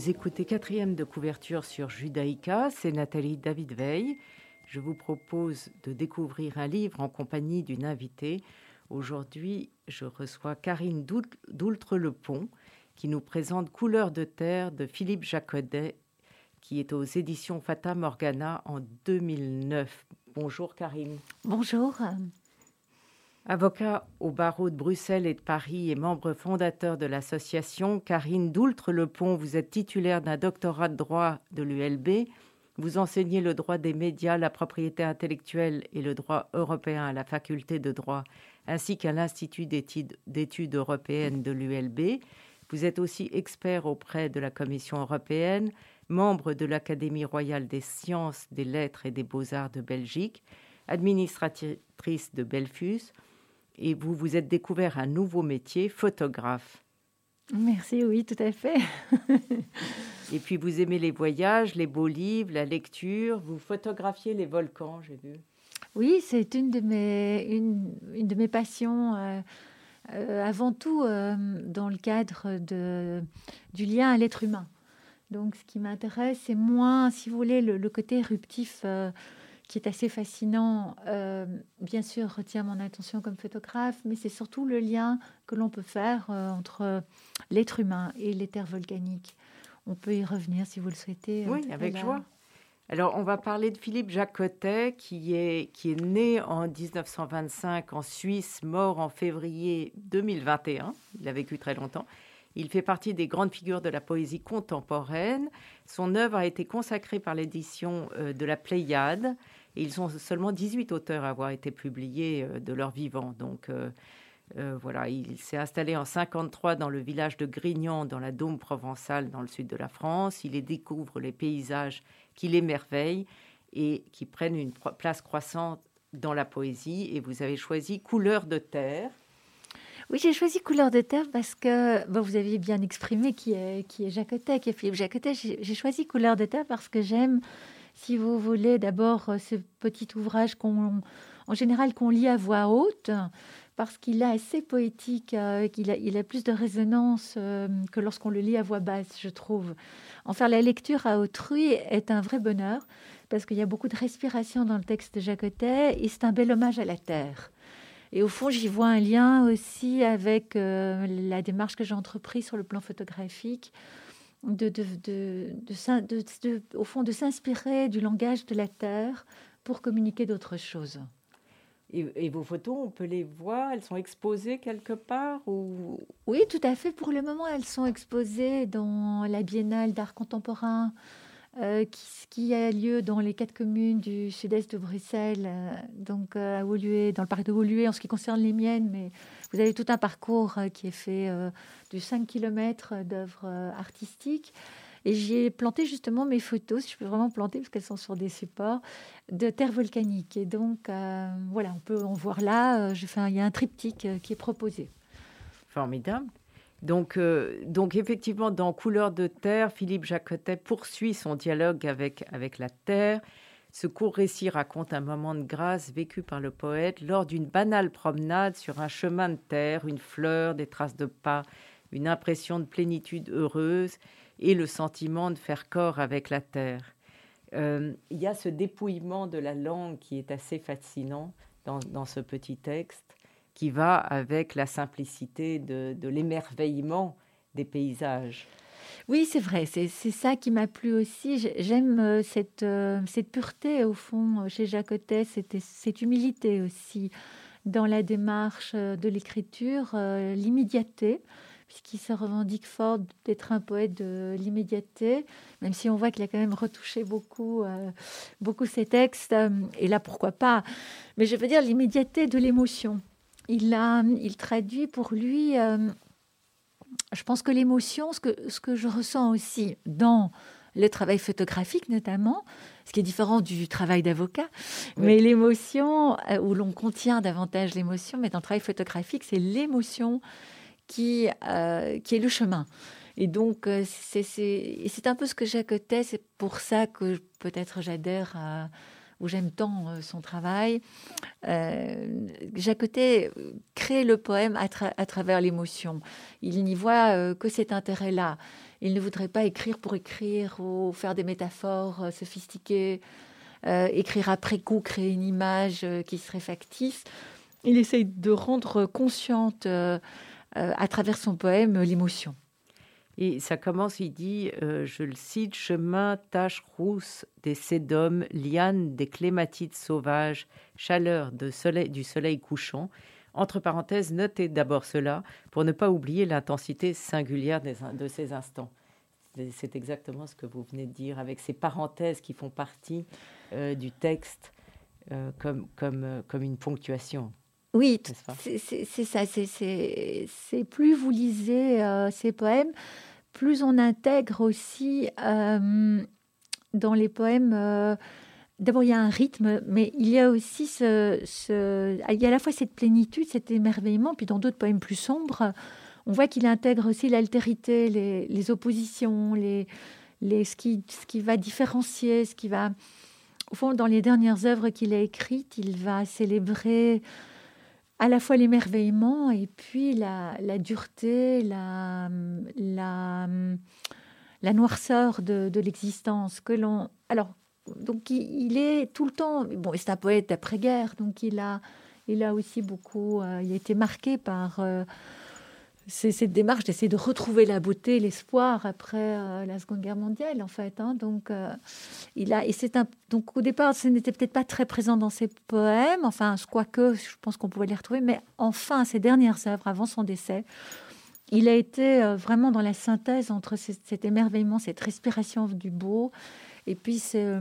Vous écoutez quatrième de couverture sur Judaïka, c'est Nathalie David Veil. Je vous propose de découvrir un livre en compagnie d'une invitée. Aujourd'hui, je reçois Karine Doultre-Le-Pont qui nous présente Couleur de terre de Philippe Jacodet qui est aux éditions Fata Morgana en 2009. Bonjour Karine. Bonjour. Avocat au barreau de Bruxelles et de Paris et membre fondateur de l'association, Karine Doultre-Le-Pont, vous êtes titulaire d'un doctorat de droit de l'ULB. Vous enseignez le droit des médias, la propriété intellectuelle et le droit européen à la faculté de droit, ainsi qu'à l'Institut d'études européennes de l'ULB. Vous êtes aussi expert auprès de la Commission européenne, membre de l'Académie royale des sciences, des lettres et des beaux-arts de Belgique, administratrice de Belfus, et vous vous êtes découvert un nouveau métier, photographe. Merci, oui, tout à fait. et puis vous aimez les voyages, les beaux livres, la lecture, vous photographiez les volcans, j'ai vu. Oui, c'est une de mes, une, une de mes passions. Euh, euh, avant tout euh, dans le cadre de, du lien à l'être humain. Donc, ce qui m'intéresse, c'est moins, si vous voulez, le, côté éruptif qui est assez fascinant, euh, bien sûr, retient mon attention comme photographe, mais c'est surtout le lien que l'on peut faire euh, entre l'être humain et les terres volcaniques. On peut y revenir si vous le souhaitez. Oui, avec joie. Alors, on va parler de Philippe Jacotet, qui est, qui est né en 1925 en Suisse, mort en février 2021. Il a vécu très longtemps. Il fait partie des grandes figures de la poésie contemporaine. Son œuvre a été consacrée par l'édition euh, de la Pléiade ils sont seulement 18 auteurs à avoir été publiés euh, de leur vivant. Donc euh, euh, voilà, il s'est installé en 53 dans le village de Grignan, dans la Dôme provençale, dans le sud de la France. Il y découvre les paysages qui l'émerveillent et qui prennent une place croissante dans la poésie. Et vous avez choisi Couleur de terre. Oui, j'ai choisi Couleur de terre parce que vous avez bien exprimé qui est, qui est Jacotet, qui est Philippe Jacotet. J'ai choisi Couleur de terre parce que j'aime si vous voulez, d'abord euh, ce petit ouvrage qu'on, en général qu'on lit à voix haute, parce qu'il est assez poétique, euh, qu'il a, il a plus de résonance euh, que lorsqu'on le lit à voix basse, je trouve. En faire la lecture à autrui est un vrai bonheur, parce qu'il y a beaucoup de respiration dans le texte de Jacotet, et c'est un bel hommage à la terre. Et au fond, j'y vois un lien aussi avec la démarche que j'ai entreprise sur le plan photographique de, de, au fond, de s'inspirer du langage de la Terre pour communiquer d'autres choses. Et, vos photos, on peut les voir Elles sont exposées quelque part ou... Oui, tout à fait. Pour le moment, elles sont exposées dans la Biennale d'art contemporain euh, qui, a lieu dans les quatre communes du sud-est de Bruxelles, euh, donc euh, à Woluwe, dans le parc de Woluwe en ce qui concerne les miennes, mais vous avez tout un parcours qui est fait de 5 km d'œuvres artistiques. Et j'y ai planté justement mes photos, si je peux vraiment planter, parce qu'elles sont sur des supports de terre volcanique. Et donc, voilà, on peut en voir là. Il y a un triptyque qui est proposé. Formidable. Donc, euh, donc effectivement, dans Couleur de terre, Philippe Jacotet poursuit son dialogue avec, avec la terre. Ce court récit raconte un moment de grâce vécu par le poète lors d'une banale promenade sur un chemin de terre, une fleur, des traces de pas, une impression de plénitude heureuse et le sentiment de faire corps avec la terre. Euh, il y a ce dépouillement de la langue qui est assez fascinant dans, dans ce petit texte qui va avec la simplicité de, l'émerveillement des paysages. Oui, c'est vrai, c'est ça qui m'a plu aussi. J'aime euh, cette, euh, cette pureté, au fond, chez Jacotet, cette, cette humilité aussi dans la démarche euh, de l'écriture, l'immédiateté, puisqu'il se revendique fort d'être un poète de l'immédiateté, même si on voit qu'il a quand même retouché beaucoup, beaucoup ses textes, et là, pourquoi pas. Mais je veux dire l'immédiateté de l'émotion il, a, il traduit pour lui, euh, je pense que l'émotion, ce que, ce que je ressens aussi dans le travail photographique notamment, ce qui est différent du travail d'avocat, mais l'émotion, euh, où l'on contient davantage l'émotion, mais dans le travail photographique, c'est l'émotion qui, euh, qui est le chemin. Et donc, c'est un peu ce que j'accotais, c'est pour ça que peut-être j'adhère à où j'aime tant euh, son travail. Euh, Jacotet crée le poème à, travers l'émotion. Il n'y voit que cet intérêt-là. Il ne voudrait pas écrire pour écrire ou faire des métaphores sophistiquées, écrire après coup, créer une image qui serait factice. Il essaye de rendre consciente à travers son poème l'émotion. Et ça commence, il dit, euh, je le cite, chemin, taches rousses des sédums, lianes des clématites sauvages, chaleur de soleil, du soleil couchant. Entre parenthèses, notez d'abord cela pour ne pas oublier l'intensité singulière de ces instants. C'est exactement ce que vous venez de dire, avec ces parenthèses qui font partie euh, du texte euh, comme, comme, comme une ponctuation. Oui, c'est ça. C'est plus vous lisez ces poèmes, plus on intègre aussi euh, dans les poèmes. Euh, d'abord, il y a un rythme, mais il y a aussi ce, il y a à la fois cette plénitude, cet émerveillement, puis dans d'autres poèmes plus sombres, on voit qu'il intègre aussi l'altérité, les, oppositions, les, les, ce, qui, ce qui va différencier, ce qui va. Au fond, dans les dernières œuvres qu'il a écrites, il va célébrer à la fois l'émerveillement et puis la, dureté, la, la, noirceur de, l'existence que l'on. Alors, donc il, est tout le temps. Bon, c'est un poète d'après-guerre, donc il a, il a aussi beaucoup. Euh, il a été marqué par. Euh, c'est cette démarche d'essayer de retrouver la beauté, l'espoir après euh, la Seconde Guerre mondiale, en fait. Hein. Donc, euh, il a et c'est donc au départ, ce n'était peut-être pas très présent dans ses poèmes. Enfin, quoique, je pense qu'on pouvait les retrouver. Mais enfin, ses dernières œuvres, avant son décès, il a été euh, vraiment dans la synthèse entre cet émerveillement, cette respiration du beau. Et puis, le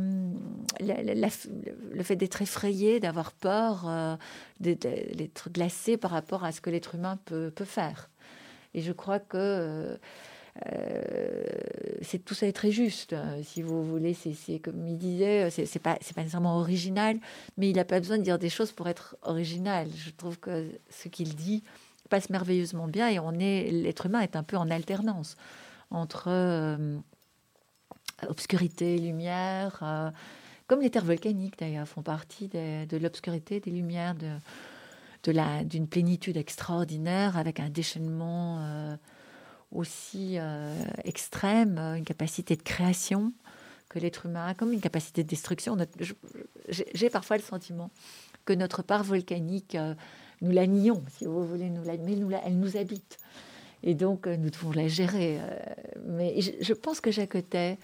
fait d'être effrayé, d'avoir peur, d'être glacé par rapport à ce que l'être humain peut, peut faire. Et je crois que euh, euh, c'est tout ça est très juste. Si vous voulez, c'est comme il disait, c'est pas pas nécessairement original, mais il n'a pas besoin de dire des choses pour être original. Je trouve que ce qu'il dit passe merveilleusement bien et on est l'être humain est un peu en alternance entre euh, obscurité, lumière, comme les terres volcaniques d'ailleurs font partie de l'obscurité, des lumières de d'une plénitude extraordinaire avec un déchaînement euh, aussi euh, extrême, une capacité de création que l'être humain a, comme une capacité de destruction. J'ai parfois le sentiment que notre part volcanique, euh, nous la nions, si vous voulez, la, mais elle nous habite. Et donc, nous devons la gérer. mais je, je pense que Jacotet,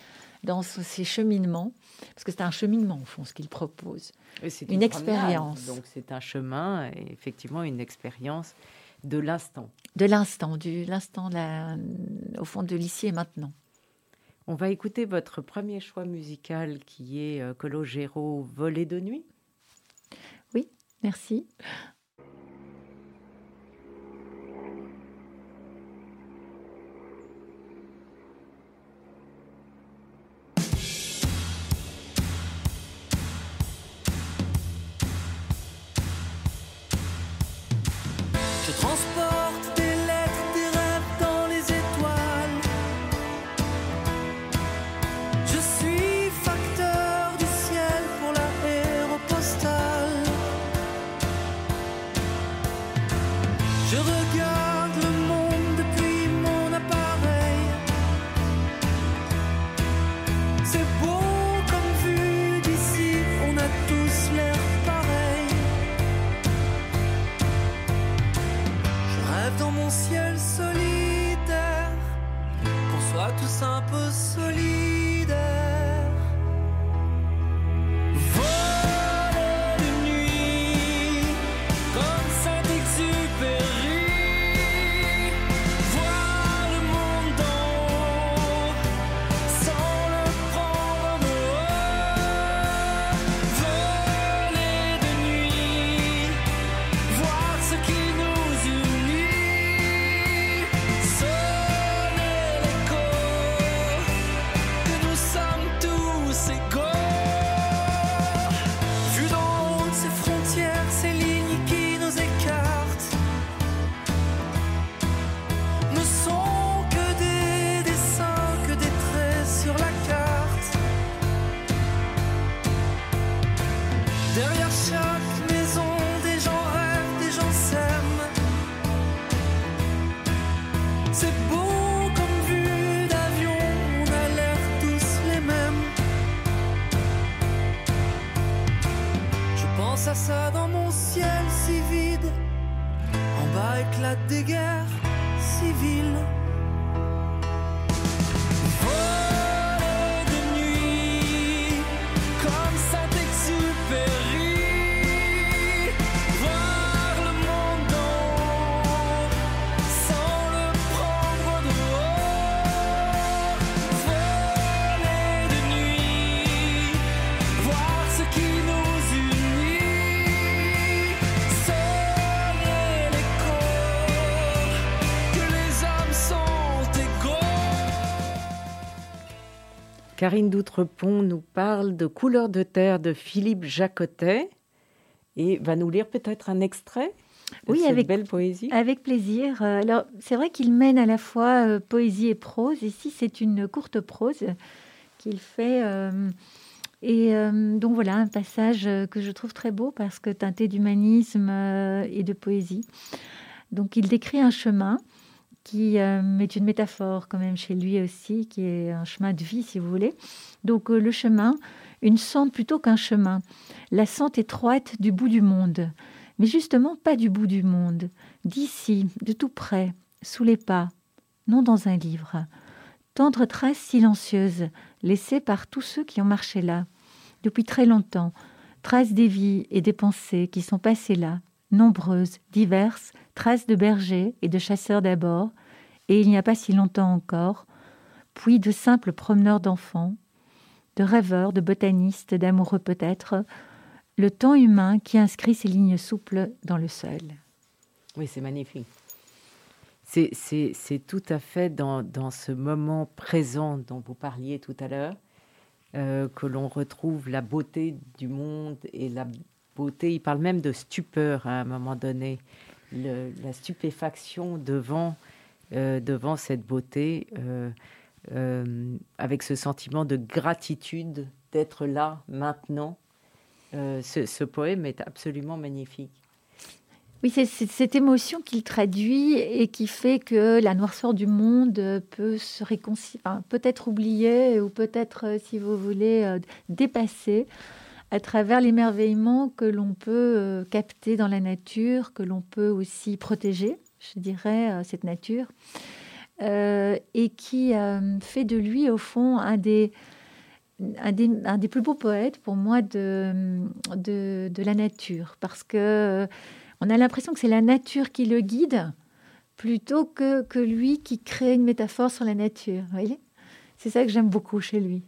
dans ces cheminements, parce que c'est un cheminement au fond ce qu'il propose, une, une expérience. Donc c'est un chemin, et effectivement une expérience de l'instant. De l'instant, du l'instant au fond de l'ici et maintenant. On va écouter votre premier choix musical qui est euh, Cologero Volée de nuit. Oui, merci. Karine Doutrepont nous parle de Couleur de terre de Philippe Jacotet et va nous lire peut-être un extrait de Oui, cette avec- belle poésie. Avec plaisir. Euh, Alors, c'est vrai qu'il mène à la fois euh, poésie et prose. Ici, c'est une courte prose qu'il fait. euh, et euh, donc, voilà, un passage que je trouve très beau parce que teinté d'humanisme et de poésie. Donc, il décrit un chemin qui euh, est une métaphore quand même chez lui aussi, qui est un chemin de vie, si vous voulez. Donc, euh, le chemin, une sente plutôt qu'un chemin. La sente étroite du bout du monde. Mais justement, pas du bout du monde d'ici, de tout près, sous les pas, non dans un livre. Tendre trace silencieuse, laissée par tous ceux qui ont marché là, depuis très longtemps, traces des vies et des pensées qui sont passées là, nombreuses, diverses, traces de bergers et de chasseurs d'abord, et il n'y a pas si longtemps encore, puis de simples promeneurs d'enfants, de rêveurs, de botanistes, d'amoureux peut-être, le temps humain qui inscrit ces lignes souples dans le sol. Oui, c'est magnifique. C'est- tout à fait dans, dans ce moment présent dont vous parliez tout à l'heure euh, que l'on retrouve la beauté du monde et la il parle même de stupeur à un moment donné, la stupéfaction devant, euh, devant cette beauté, euh, euh, avec ce sentiment de gratitude d'être là maintenant. Ce, ce poème est absolument magnifique. Oui, c'est cette émotion qu'il traduit et qui fait que la noirceur du monde peut se réconcilier, peut être oubliée ou peut-être, euh, si vous voulez, dépassée à travers l'émerveillement que l'on peut euh, capter dans la nature, que l'on peut aussi protéger, je dirais, euh, cette nature, euh, et qui fait de lui, au fond, un des, un des, un des plus beaux poètes pour moi de, de, de la nature, parce que on a l'impression que c'est la nature qui le guide plutôt que, que lui qui crée une métaphore sur la nature. Vous voyez? C'est ça que j'aime beaucoup chez lui.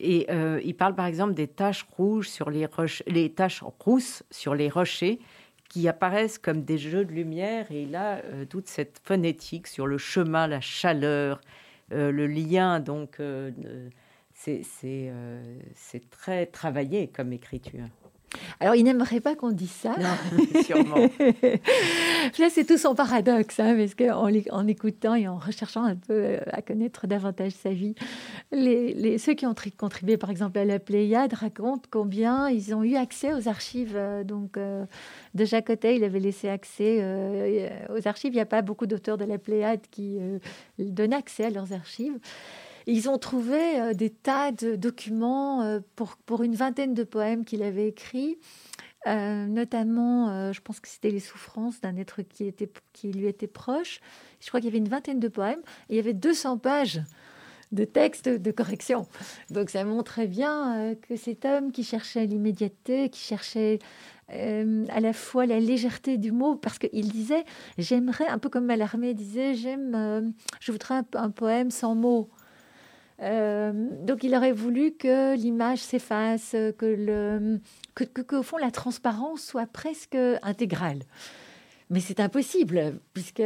Et euh, il parle par exemple des taches rouges sur les roches, les taches rousses sur les rochers qui apparaissent comme des jeux de lumière. Et a euh, toute cette phonétique sur le chemin, la chaleur, euh, le lien. Donc, euh, c'est très travaillé comme écriture. Alors, il n'aimerait pas qu'on dise ça. Non, sûrement. Là, c'est tout son paradoxe, hein, parce qu'en en écoutant et en recherchant un peu euh, à connaître davantage sa vie, les, les- ceux qui ont tri- contribué, par exemple, à la Pléiade, racontent combien ils ont eu accès aux archives. euh, donc, euh, de Jacotet, il avait laissé accès euh, aux archives. Il n'y a pas beaucoup d'auteurs de la Pléiade qui euh, donnent accès à leurs archives. Ils ont trouvé euh, des tas de documents euh, pour, pour une vingtaine de poèmes qu'il avait écrits. Euh, notamment, je pense que c'était les souffrances d'un être qui, était, qui lui était proche. Je crois qu'il y avait une vingtaine de poèmes et il y avait 200 pages de textes de correction. Donc ça montrait bien que cet homme qui cherchait l'immédiateté, qui cherchait à la fois la légèreté du mot, parce qu'il disait, j'aimerais, un peu comme Mallarmé disait, j'aime, je voudrais un, un poème sans mots. Euh, donc il aurait voulu que l'image s'efface, que le que, qu'au fond la transparence soit presque intégrale. Mais c'est impossible, puisque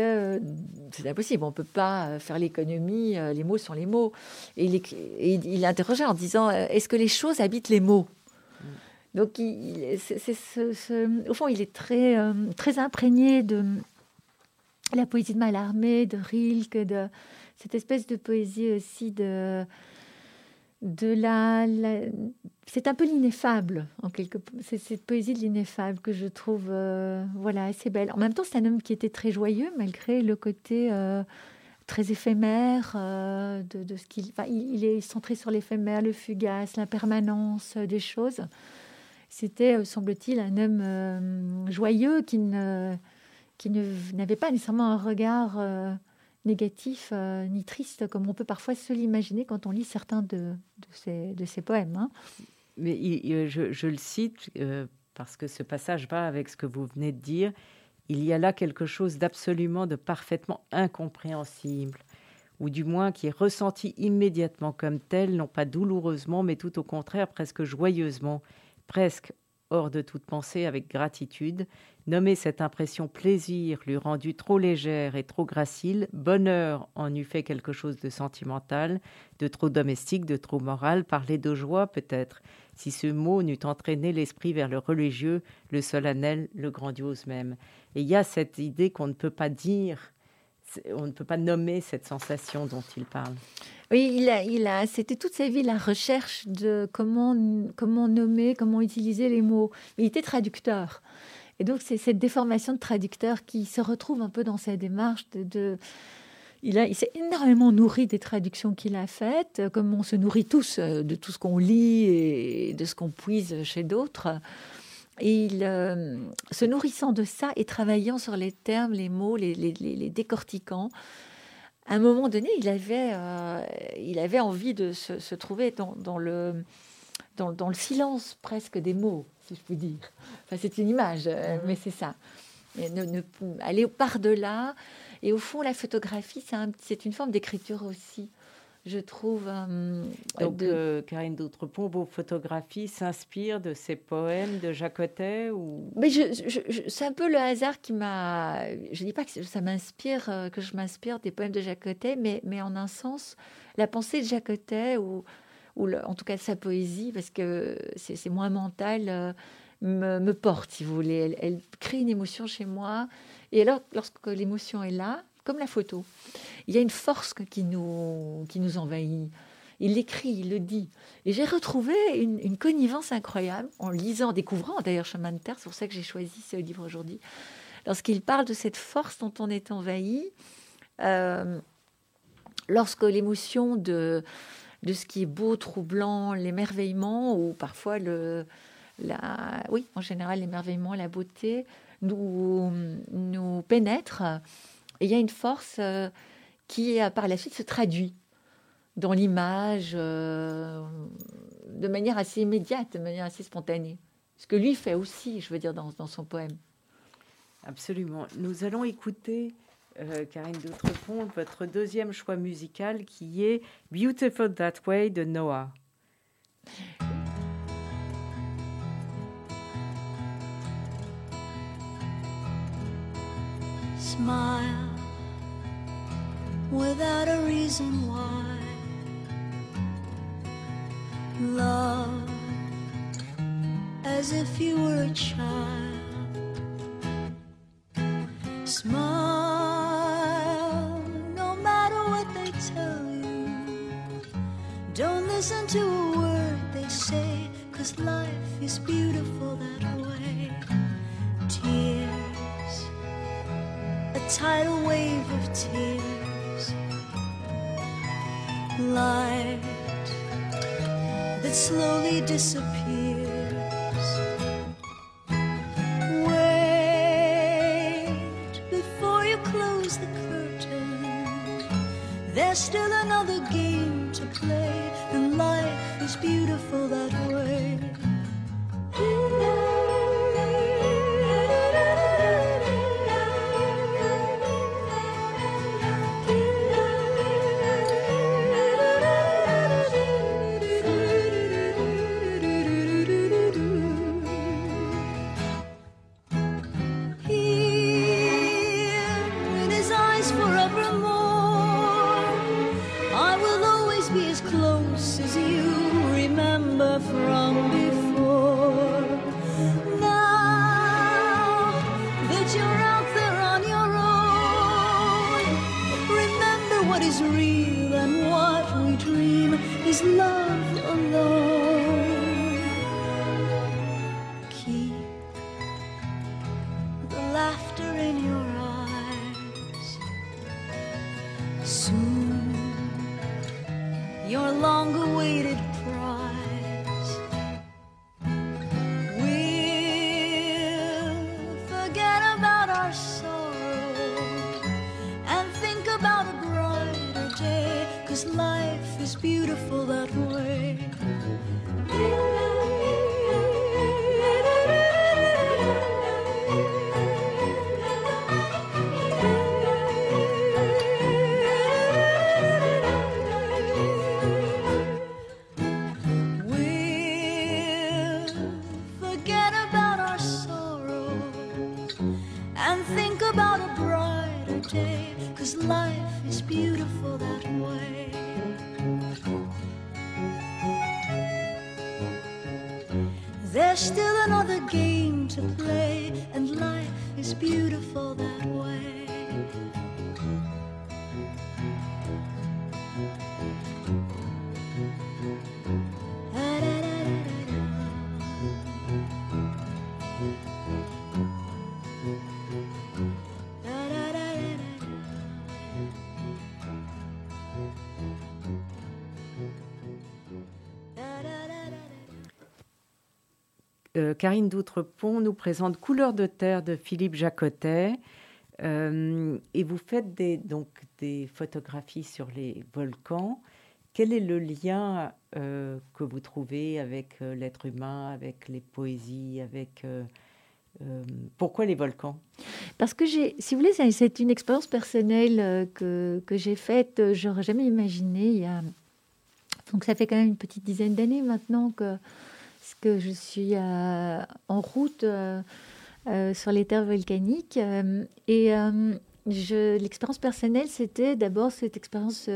c'est impossible. On ne peut pas faire l'économie, euh, les mots sont les mots. Et il, et il, interrogeait en disant euh, est-ce que les choses habitent les mots? Donc, il- ce- au fond, il est très, très imprégné de la poésie de Mallarmé, de Rilke, de cette espèce de poésie aussi de de la, c'est un peu l'ineffable en quelque c'est cette poésie de l'ineffable que je trouve euh, voilà assez belle en même temps c'est un homme qui était très joyeux malgré le côté euh, très éphémère, de, ce qu'il, il, est centré sur l'éphémère, le fugace, l'impermanence des choses. C'était, semble-t-il, un homme joyeux qui ne, qui n'avait pas nécessairement un regard négatif ni triste, comme on peut parfois se l'imaginer quand on lit certains de, de, ses, poèmes. Hein. Mais je, le cite parce que ce passage va avec ce que vous venez de dire. Il y a là quelque chose d'absolument, de parfaitement incompréhensible, ou du moins qui est ressenti immédiatement comme tel, non pas douloureusement, mais tout au contraire, presque joyeusement, presque hors de toute pensée, avec gratitude. Nommer cette impression plaisir lui rendu trop légère et trop gracile, bonheur en eût fait quelque chose de sentimental, de trop domestique, de trop moral, parler de joie peut-être, si ce mot n'eût entraîné l'esprit vers le religieux, le solennel, le grandiose même. Et il y a cette idée qu'on ne peut pas dire, on ne peut pas nommer cette sensation dont il parle. Oui, il a, il c'était toute sa vie la recherche de comment, comment nommer, comment utiliser les mots. Il était traducteur. Et donc, c'est cette déformation de traducteur qui se retrouve un peu dans sa démarche de il, s'est énormément nourri des traductions qu'il a faites, comme on se nourrit tous euh, de tout ce qu'on lit et de ce qu'on puise chez d'autres. Et il, euh, se nourrissant de ça et travaillant sur les termes, les mots, les, décortiquant, à un moment donné, il avait, euh, il avait envie de se, trouver dans, le, dans, le silence presque des mots, si je puis dire. Enfin, c'est une image, mm-hmm. mais c'est ça. ne, aller par-delà et au fond, la photographie, c'est une forme d'écriture aussi je trouve. Euh, Donc, de... Euh, Karine d'Outrepont, vos photographies s'inspirent de ces poèmes de Jacotet ou... Mais c'est un peu le hasard qui m'a. Je ne dis pas que ça m'inspire, euh, que je m'inspire des poèmes de Jacotet, mais, mais en un sens, la pensée de Jacotet, ou, ou en tout cas sa poésie, parce que c'est moins mental, me, me, porte, si vous voulez. Elle, elle crée une émotion chez moi et alors, lorsque l'émotion est là, comme la photo, il y a une force qui nous, qui nous envahit. Il l'écrit, il le dit. Et j'ai retrouvé une, connivence incroyable en lisant, en découvrant d'ailleurs Chemin de Terre, c'est pour ça que j'ai choisi ce livre aujourd'hui. Lorsqu'il parle de cette force dont on est envahi, euh, lorsque l'émotion de, de ce qui est beau, troublant, l'émerveillement, ou parfois le, la, oui, en général l'émerveillement, la beauté, nous, nous pénètre. Et il y a une force euh, qui, euh, par la suite, se traduit dans l'image euh, de manière assez immédiate, de manière assez spontanée. Ce que lui fait aussi, je veux dire, dans, dans son poème. Absolument. Nous allons écouter, Karine d'Outrepont, votre deuxième choix musical qui est Beautiful That Way de Noah. Smile without a reason why. Love as if you were a child. Smile no matter what they tell you. Don't listen to a word they say, cause life is beautiful that way. Tears tidal wave of tears. Light that slowly disappears. Euh, Karine Doutrepont nous présente Couleur de terre de Philippe Jacotet. Euh, et vous faites des, donc, des photographies sur les volcans. Quel est le lien euh, que vous trouvez avec euh, l'être humain, avec les poésies, avec pourquoi les volcans? Parce que j'ai, si vous voulez, c'est- une expérience personnelle que, que j'ai faite. J'aurais jamais imaginé. A... Donc ça fait quand même une petite dizaine d'années maintenant que, que je suis euh, en route euh, euh, sur les terres volcaniques. et l'expérience personnelle, c'était d'abord cette expérience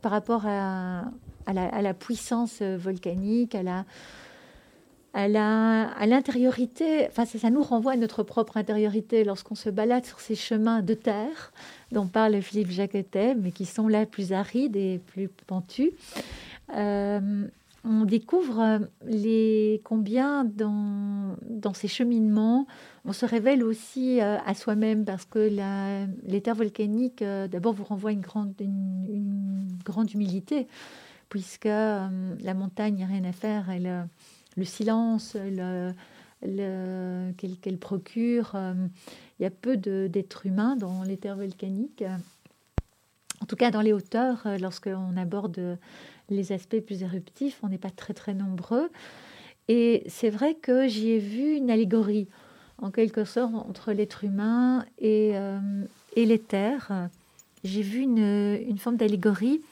par rapport à, la, puissance volcanique, à la à l'intériorité, enfin ça, nous renvoie à notre propre intériorité lorsqu'on se balade sur ces chemins de terre dont parle Philippe Jaquetet, mais qui sont là plus arides et plus pentus. On découvre euh, les, combien dans, dans ces cheminements, on se révèle aussi euh, à soi-même parce que la, les terres volcaniques, euh, d'abord, vous renvoient une grande, une, grande humilité, puisque la montagne, il n'y a rien à faire. Elle, le silence le, le- qu'elle procure. il y a peu d'êtres humains dans les terres volcaniques. En tout cas, dans les hauteurs, lorsqu'on aborde les aspects plus éruptifs, on n'est pas très très nombreux. Et c'est vrai que j'y ai vu une allégorie, en quelque sorte, entre l'être humain et, euh, et les terres. J'ai vu une, une forme d'allégorie,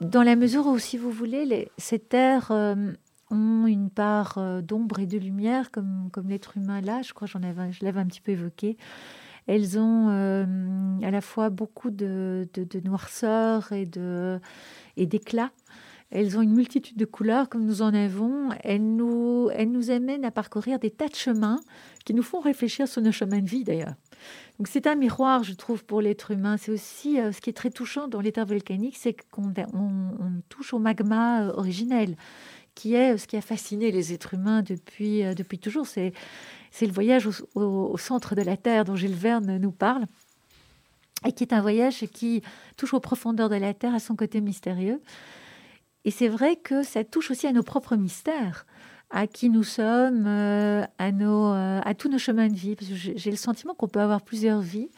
dans la mesure où, si vous voulez, ces terres euh, ont une part euh, d'ombre et de lumière, comme, comme l'être humain là, je crois que j'en avais, je l'avais un petit peu évoqué. Elles ont euh, à la fois beaucoup de, noirceur et d'éclat. Elles ont une multitude de couleurs comme nous en avons. Elles nous, amènent à parcourir des tas de chemins qui nous font réfléchir sur nos chemins de vie d'ailleurs. Donc c'est un miroir, je trouve, pour l'être humain. C'est aussi euh, ce qui est très touchant dans les terres volcaniques, c'est qu'on on- on touche au magma euh, originel, qui est ce qui a fasciné les êtres humains depuis, toujours. C'est le voyage au, au- au centre de la Terre dont Gilles Verne nous parle, et qui est un voyage qui touche aux profondeurs de la Terre, à son côté mystérieux. Et c'est vrai que ça touche aussi à nos propres mystères, à qui nous sommes, euh, à, nos, euh, à tous nos chemins de vie. Parce que j'ai le sentiment qu'on peut avoir plusieurs vies.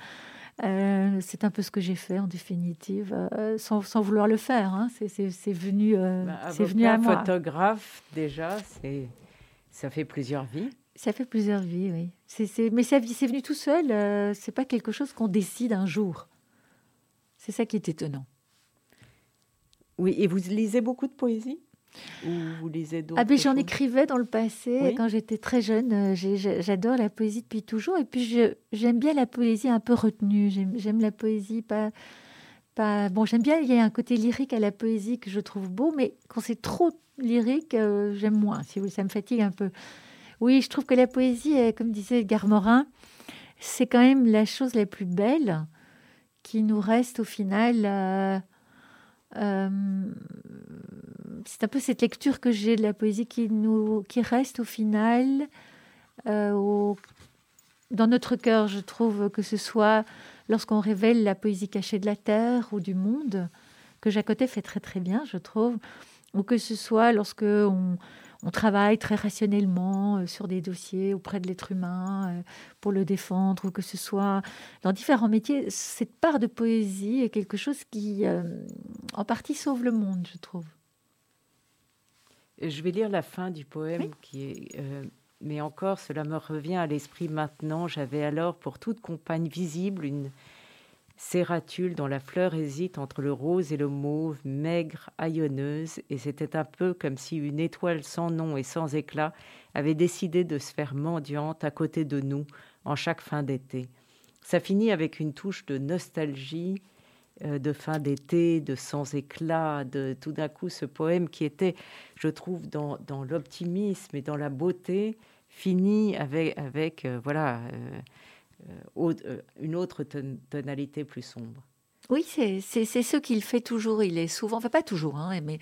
Euh, c'est un peu ce que j'ai fait en définitive, euh, sans, sans vouloir le faire. hein. C'est- venu, euh, Bah, c'est venu à moi. photographe, déjà, c'est ça fait plusieurs vies. Ça fait plusieurs vies, oui. C'est, c'est- Mais ça, c'est venu tout seul. euh, c'est pas quelque chose qu'on décide un jour. C'est ça qui est étonnant. Oui, et vous lisez beaucoup de poésie? Ou vous lisez d'autres Ah ben j'en écrivais dans le passé Oui. quand j'étais très jeune. euh, J'adore la poésie depuis toujours. Et puis j'aime bien la poésie un peu retenue. J'aime la poésie pas pas. Bon, j'aime bien. Il y a un côté lyrique à la poésie que je trouve beau, mais quand c'est trop lyrique, euh, j'aime moins. Si vous ça me fatigue un peu. Oui, je trouve que la poésie, est, comme disait Edgar Morin, c'est quand même la chose la plus belle qui nous reste au final. euh, euh, c'est un peu cette lecture que j'ai de la poésie qui reste au final euh, dans notre cœur. Je trouve que ce soit lorsqu'on révèle la poésie cachée de la terre ou du monde, que Jacotet fait très très bien, je trouve, ou que ce soit lorsque on, travaille très rationnellement euh, sur des dossiers auprès de l'être humain euh, pour le défendre, ou que ce soit dans différents métiers, cette part de poésie est quelque chose qui, euh, en partie, sauve le monde, je trouve. Je vais lire la fin du poème qui est mais encore, cela me revient à l'esprit maintenant. J'avais alors pour toute compagne visible une cératule dont la fleur hésite entre le rose et le mauve, maigre, haillonneuse, et c'était un peu comme si une étoile sans nom et sans éclat avait décidé de se faire mendiante à côté de nous en chaque fin d'été. Ça finit avec une touche de nostalgie, euh, de fin d'été, de sans éclat, de tout d'un coup ce poème qui était, je trouve, dans, l'optimisme et dans la beauté, fini avec, avec euh, voilà, euh, une autre tonalité plus sombre. Oui, c'est ce qu'il fait toujours. Il est souvent, enfin pas toujours, hein, mais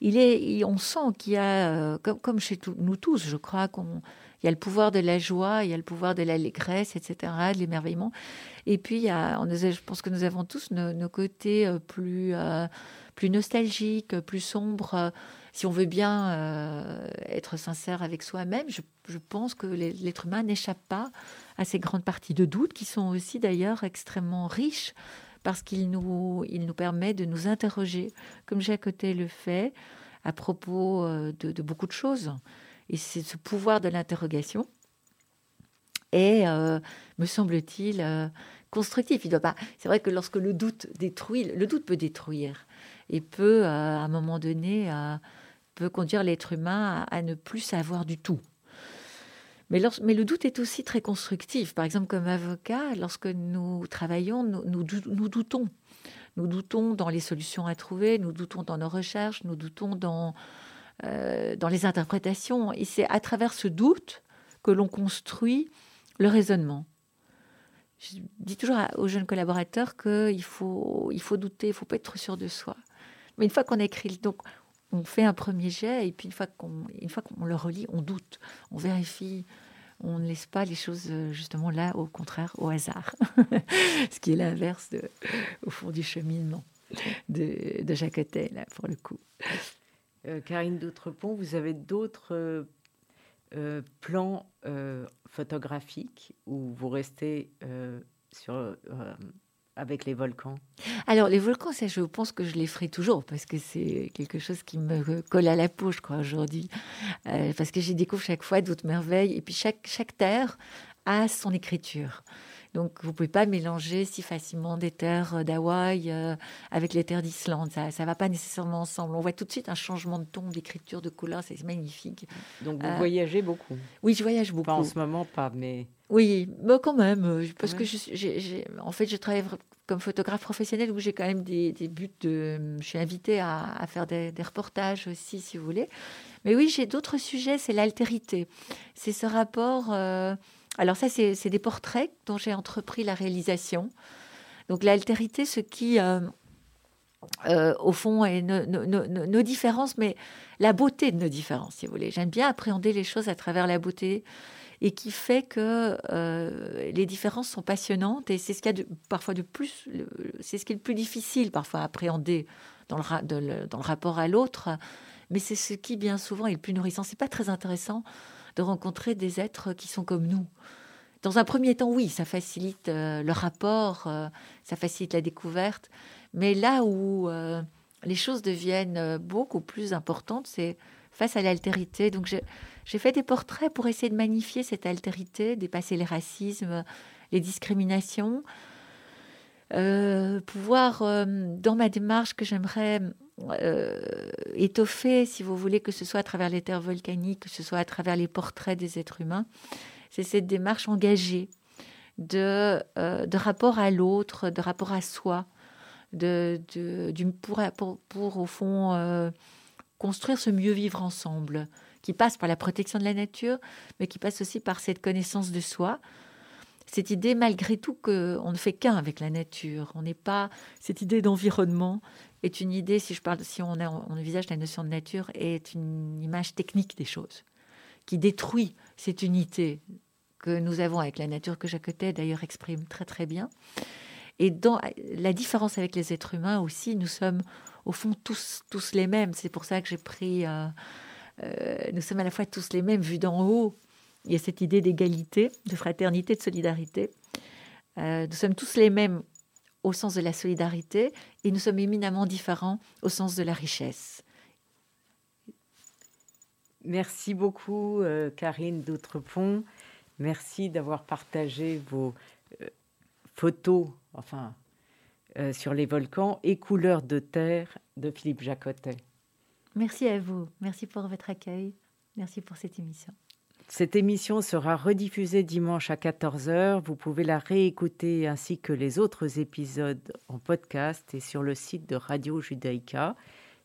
il est, on sent qu'il y a, comme, comme, chez nous tous, je crois, qu'on il y a le pouvoir de la joie, il y a le pouvoir de l'allégresse, etc., de l'émerveillement. Et puis, je pense que nous avons tous nos, côtés euh, plus, euh, plus nostalgiques, plus sombres. Euh, si on veut bien être sincère avec soi-même, je, pense que l'être humain n'échappe pas à ces grandes parties de doute qui sont aussi d'ailleurs extrêmement riches parce qu'il nous, nous permet de nous interroger, comme Jacotet le fait, à propos de beaucoup de choses. Et c'est ce pouvoir de l'interrogation est, euh, me semble-t-il, euh, constructif. Il doit pas. C'est vrai que lorsque le doute détruit, le doute peut détruire et peut, euh, à un moment donné, peut conduire l'être humain à, ne plus savoir du tout. Mais, le doute est aussi très constructif. Par exemple, comme avocat, lorsque nous travaillons, nous, doutons. Nous doutons dans les solutions à trouver, nous doutons dans nos recherches, nous doutons dans euh, dans les interprétations. Et c'est à travers ce doute que l'on construit le raisonnement. Je dis toujours aux jeunes collaborateurs qu'il faut, il faut douter, il ne faut pas être sûr de soi. Mais une fois qu'on a écrit, donc on fait un premier jet, et puis une fois qu'on, une le relit, on doute, on vérifie, on ne laisse pas les choses euh, justement là, au contraire, au hasard. Ce qui est l'inverse au fond du cheminement de, de là, pour le coup. Euh, Karine Doutrepont, vous avez d'autres euh, euh, plans photographiques où vous restez sur, avec les volcans? Alors, les volcans, je pense que je les ferai toujours parce que c'est quelque chose qui me colle à la peau, je crois, aujourd'hui. parce que j'y découvre chaque fois d'autres merveilles. Et puis, chaque, chaque terre a son écriture. Donc, vous pouvez pas mélanger si facilement des terres euh, d'Hawaï euh, avec les terres d'Islande. Ça ne va pas nécessairement ensemble. On voit tout de suite un changement de ton, d'écriture, de couleur. C'est magnifique. Donc, vous euh, voyagez beaucoup Oui, je voyage beaucoup. en ce moment, pas, mais... Oui, mais quand même. Parce que, je, en fait, je travaille comme photographe professionnel où j'ai quand même des, buts de... Je suis invitée à, faire des, reportages aussi, si vous voulez. Mais oui, j'ai d'autres sujets. C'est l'altérité. C'est ce rapport... Alors ça, c'est des portraits dont j'ai entrepris la réalisation. Donc l'altérité, ce qui, euh, euh, au fond, est nos, différences, mais la beauté de nos différences, si vous voulez. J'aime bien appréhender les choses à travers la beauté et qui fait que euh, les différences sont passionnantes et c'est ce qu'il a parfois de plus, c'est ce qui est le plus difficile parfois à appréhender dans le, dans le rapport à l'autre, mais c'est ce qui bien souvent est le plus nourrissant. C'est pas très intéressant de rencontrer des êtres qui sont comme nous. Dans un premier temps, oui, ça facilite euh, le rapport, euh, ça facilite la découverte, mais là où euh, les choses deviennent beaucoup plus importantes, c'est face à l'altérité. Donc j'ai fait des portraits pour essayer de magnifier cette altérité, dépasser les racismes, les discriminations, pouvoir, dans ma démarche que j'aimerais euh, étoffé, si vous voulez, que ce soit à travers les terres volcaniques, que ce soit à travers les portraits des êtres humains. C'est cette démarche engagée de, euh, rapport à l'autre, de rapport à soi, de, pour, pour, au fond, euh, construire ce mieux vivre ensemble, qui passe par la protection de la nature, mais qui passe aussi par cette connaissance de soi. Cette idée, malgré tout, qu'on ne fait qu'un avec la nature. On n'est pas cette idée d'environnement, est une idée, si je parle, si on, envisage la notion de nature, est une image technique des choses, qui détruit cette unité que nous avons avec la nature, que Jacotet d'ailleurs exprime très très bien. Et dans la différence avec les êtres humains aussi, nous sommes au fond tous, tous les mêmes. C'est pour ça que j'ai pris... Euh, euh, nous sommes à la fois tous les mêmes vus d'en haut. Il y a cette idée d'égalité, de fraternité, de solidarité. Euh, nous sommes tous les mêmes au sens de la solidarité et nous sommes éminemment différents au sens de la richesse. Merci beaucoup, Karine Doutrepont. Merci d'avoir partagé vos photos, enfin, euh, sur les volcans et couleurs de terre de Philippe Jacotet. Merci à vous. Merci pour votre accueil. Merci pour cette émission. Cette émission sera rediffusée dimanche à 14h. Vous pouvez la réécouter ainsi que les autres épisodes en podcast et sur le site de Radio Judaïka.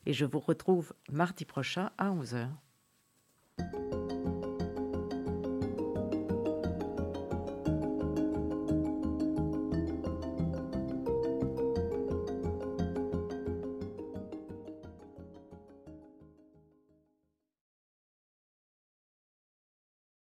Et je vous retrouve mardi prochain à 11h.